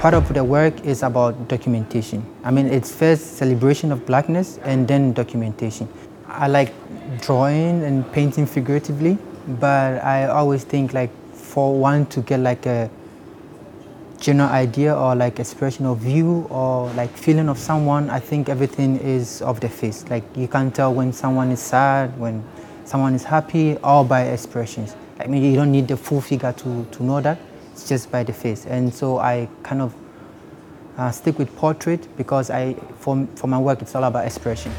part of the work is about documentation. I mean, it's first celebration of blackness and then documentation. I like drawing and painting figuratively, but I always think like for one to get like a general idea or like expression of view or like feeling of someone, I think everything is of the face. Like you can tell when someone is sad, when someone is happy, all by expressions. I mean, you don't need the full figure to, to know that. It's just by the face. And so I kind of uh, stick with portrait because I, for, for my work, it's all about expression.